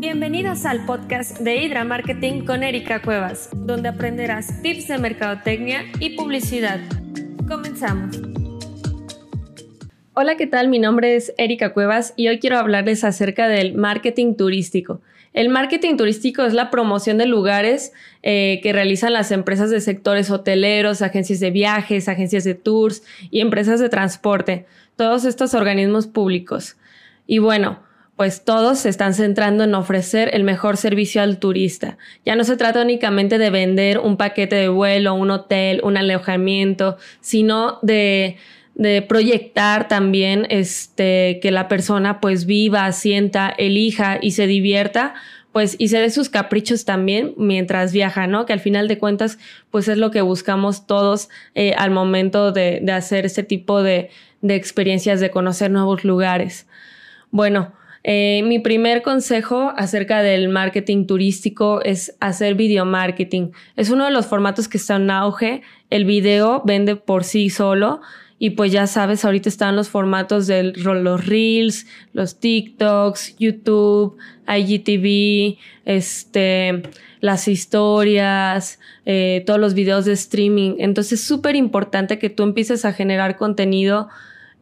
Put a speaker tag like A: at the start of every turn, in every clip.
A: Bienvenidos al podcast de Hydra Marketing con Erika Cuevas, donde aprenderás tips de mercadotecnia y publicidad. Comenzamos. Hola, ¿qué tal? Mi nombre es Erika Cuevas y hoy quiero hablarles acerca del marketing turístico. El marketing turístico es la promoción de lugares eh, que realizan las empresas de sectores hoteleros, agencias de viajes, agencias de tours y empresas de transporte, todos estos organismos públicos. Y bueno, pues todos se están centrando en ofrecer el mejor servicio al turista. Ya no se trata únicamente de vender un paquete de vuelo, un hotel, un alojamiento, sino de proyectar también este, que la persona pues viva, sienta, elija y se divierta, pues y se dé sus caprichos también mientras viaja, ¿no? Que al final de cuentas pues es lo que buscamos todos eh, al momento de, hacer este tipo de, de experiencias, de conocer nuevos lugares. Bueno, eh, mi primer consejo acerca del marketing turístico es hacer video marketing. Es uno de los formatos que está en auge. El video vende por sí solo y pues ya sabes, ahorita están los formatos de los Reels, los TikToks, YouTube, IGTV, este, las historias, eh, todos los videos de streaming. Entonces es súper importante que tú empieces a generar contenido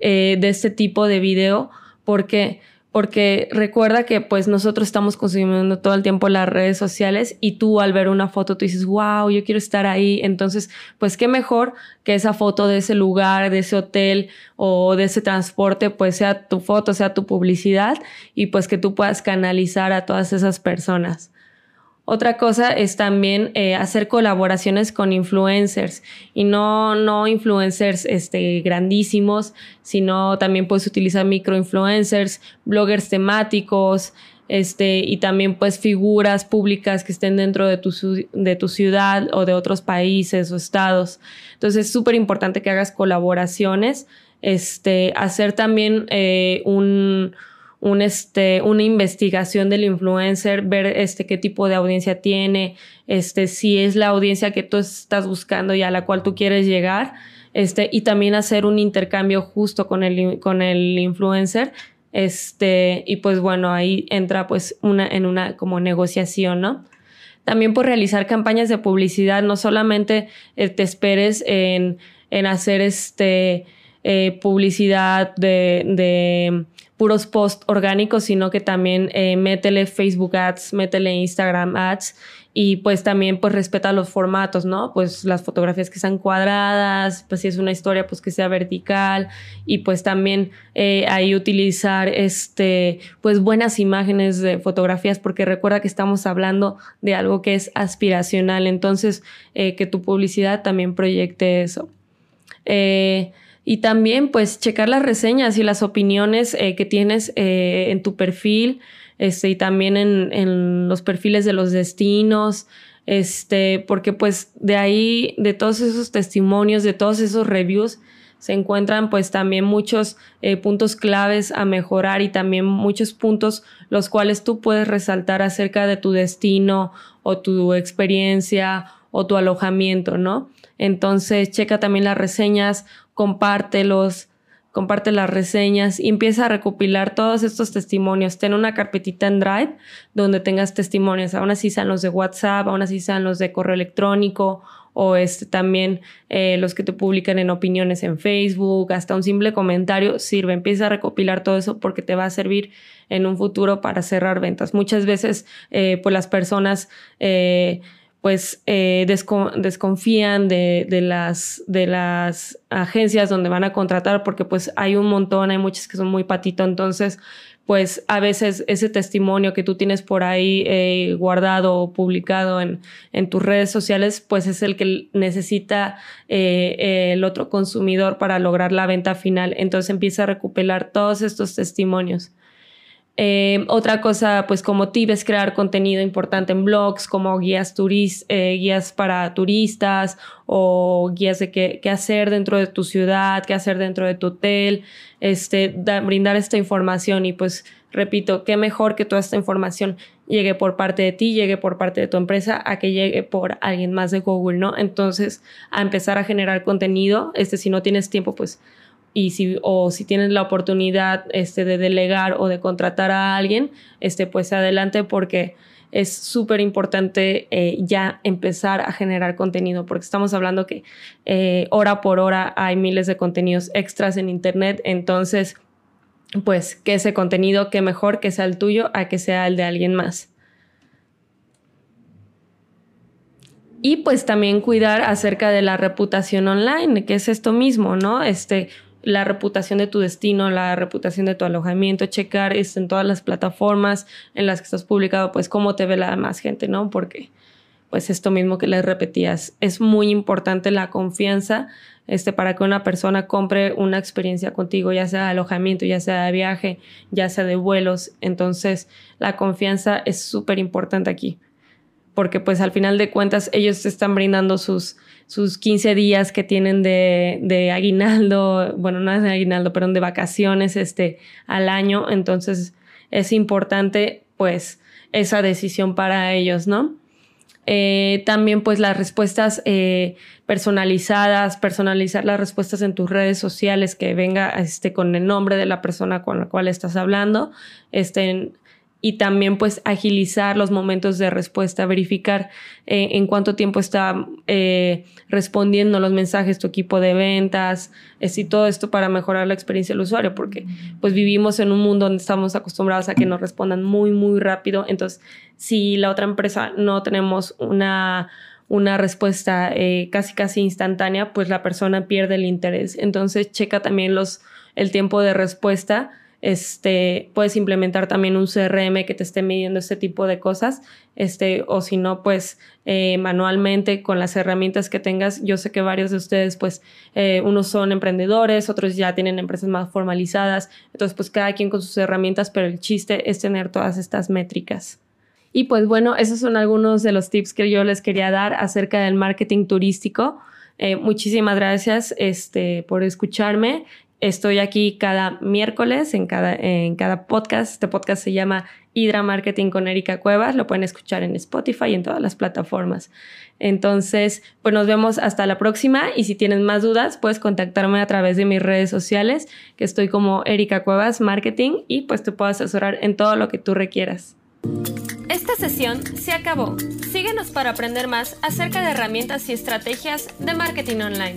A: eh, de este tipo de video porque porque recuerda que pues nosotros estamos consumiendo todo el tiempo las redes sociales y tú al ver una foto tú dices, wow, yo quiero estar ahí. Entonces, pues qué mejor que esa foto de ese lugar, de ese hotel o de ese transporte, pues sea tu foto, sea tu publicidad y pues que tú puedas canalizar a todas esas personas. Otra cosa es también eh, hacer colaboraciones con influencers y no, no influencers este, grandísimos, sino también puedes utilizar microinfluencers, bloggers temáticos, este, y también pues figuras públicas que estén dentro de tu, de tu ciudad o de otros países o estados. Entonces es súper importante que hagas colaboraciones, este, hacer también eh, un, un, este, una investigación del influencer, ver este, qué tipo de audiencia tiene, este, si es la audiencia que tú estás buscando y a la cual tú quieres llegar, este, y también hacer un intercambio justo con el, con el influencer. Este, y pues bueno, ahí entra pues una, en una como negociación, ¿no? También por realizar campañas de publicidad, no solamente eh, te esperes en, en hacer este, eh, publicidad de, de puros posts orgánicos, sino que también eh, métele Facebook Ads, métele Instagram Ads y pues también pues respeta los formatos, ¿no? Pues las fotografías que sean cuadradas, pues si es una historia pues que sea vertical y pues también eh, ahí utilizar este pues buenas imágenes de fotografías porque recuerda que estamos hablando de algo que es aspiracional, entonces eh, que tu publicidad también proyecte eso. Eh, y también pues checar las reseñas y las opiniones eh, que tienes eh, en tu perfil este, y también en, en, los perfiles de los destinos, este, porque pues de ahí, de todos esos testimonios, de todos esos reviews, se encuentran pues también muchos eh, puntos claves a mejorar y también muchos puntos los cuales tú puedes resaltar acerca de tu destino o tu experiencia o tu alojamiento, ¿no? Entonces, checa también las reseñas compártelos, comparte las reseñas y empieza a recopilar todos estos testimonios. Ten una carpetita en Drive donde tengas testimonios, aún así sean los de WhatsApp, aún así sean los de correo electrónico o este, también eh, los que te publican en opiniones en Facebook, hasta un simple comentario sirve. Empieza a recopilar todo eso porque te va a servir en un futuro para cerrar ventas. Muchas veces, eh, pues las personas eh, pues eh, desconfían de, de, las, de las agencias donde van a contratar porque pues hay un montón, hay muchas que son muy patito, entonces pues a veces ese testimonio que tú tienes por ahí eh, guardado o publicado en, en, tus redes sociales, pues es el que necesita eh, el otro consumidor para lograr la venta final. Entonces empieza a recopilar todos estos testimonios. Eh, otra cosa, pues como tip es crear contenido importante en blogs, como guías, eh, guías para turistas o guías de qué, qué, hacer dentro de tu ciudad, qué hacer dentro de tu hotel, este, brindar esta información y pues repito, qué mejor que toda esta información llegue por parte de ti, llegue por parte de tu empresa, a que llegue por alguien más de Google, ¿no? Entonces, a empezar a generar contenido, este, si no tienes tiempo, pues y si, o si tienes la oportunidad este, de delegar o de contratar a alguien, este, pues adelante porque es súper importante eh, ya empezar a generar contenido, porque estamos hablando que eh, hora por hora hay miles de contenidos extras en Internet, entonces, pues que ese contenido, que mejor que sea el tuyo a que sea el de alguien más. Y pues también cuidar acerca de la reputación online, que es esto mismo, ¿no? Este, la reputación de tu destino, la reputación de tu alojamiento, checar esto en todas las plataformas en las que estás publicado, pues cómo te ve la demás gente, ¿no? Porque pues esto mismo que les repetías, es muy importante la confianza este, para que una persona compre una experiencia contigo, ya sea de alojamiento, ya sea de viaje, ya sea de vuelos. Entonces, la confianza es súper importante aquí, porque pues al final de cuentas ellos están brindando sus sus 15 días que tienen de, de aguinaldo, bueno, no de aguinaldo, perdón, de vacaciones este, al año. Entonces es importante pues esa decisión para ellos, ¿no? Eh, también pues las respuestas eh, personalizadas, personalizar las respuestas en tus redes sociales que venga este, con el nombre de la persona con la cual estás hablando, este, y también pues agilizar los momentos de respuesta, verificar eh, en cuánto tiempo está eh, respondiendo los mensajes tu equipo de ventas, y todo esto para mejorar la experiencia del usuario, porque pues vivimos en un mundo donde estamos acostumbrados a que nos respondan muy, muy rápido. Entonces, si la otra empresa no tenemos una, una respuesta eh, casi, casi instantánea, pues la persona pierde el interés. Entonces, checa también los, el tiempo de respuesta este, puedes implementar también un CRM que te esté midiendo este tipo de cosas, este, o si no, pues eh, manualmente con las herramientas que tengas. Yo sé que varios de ustedes, pues, eh, unos son emprendedores, otros ya tienen empresas más formalizadas, entonces, pues, cada quien con sus herramientas, pero el chiste es tener todas estas métricas. Y pues bueno, esos son algunos de los tips que yo les quería dar acerca del marketing turístico. Eh, muchísimas gracias este, por escucharme Estoy aquí cada miércoles en cada, en cada podcast. Este podcast se llama Hydra Marketing con Erika Cuevas. Lo pueden escuchar en Spotify y en todas las plataformas. Entonces, pues nos vemos hasta la próxima y si tienes más dudas, puedes contactarme a través de mis redes sociales, que estoy como Erika Cuevas Marketing y pues te puedo asesorar en todo lo que tú requieras.
B: Esta sesión se acabó. Síguenos para aprender más acerca de herramientas y estrategias de marketing online.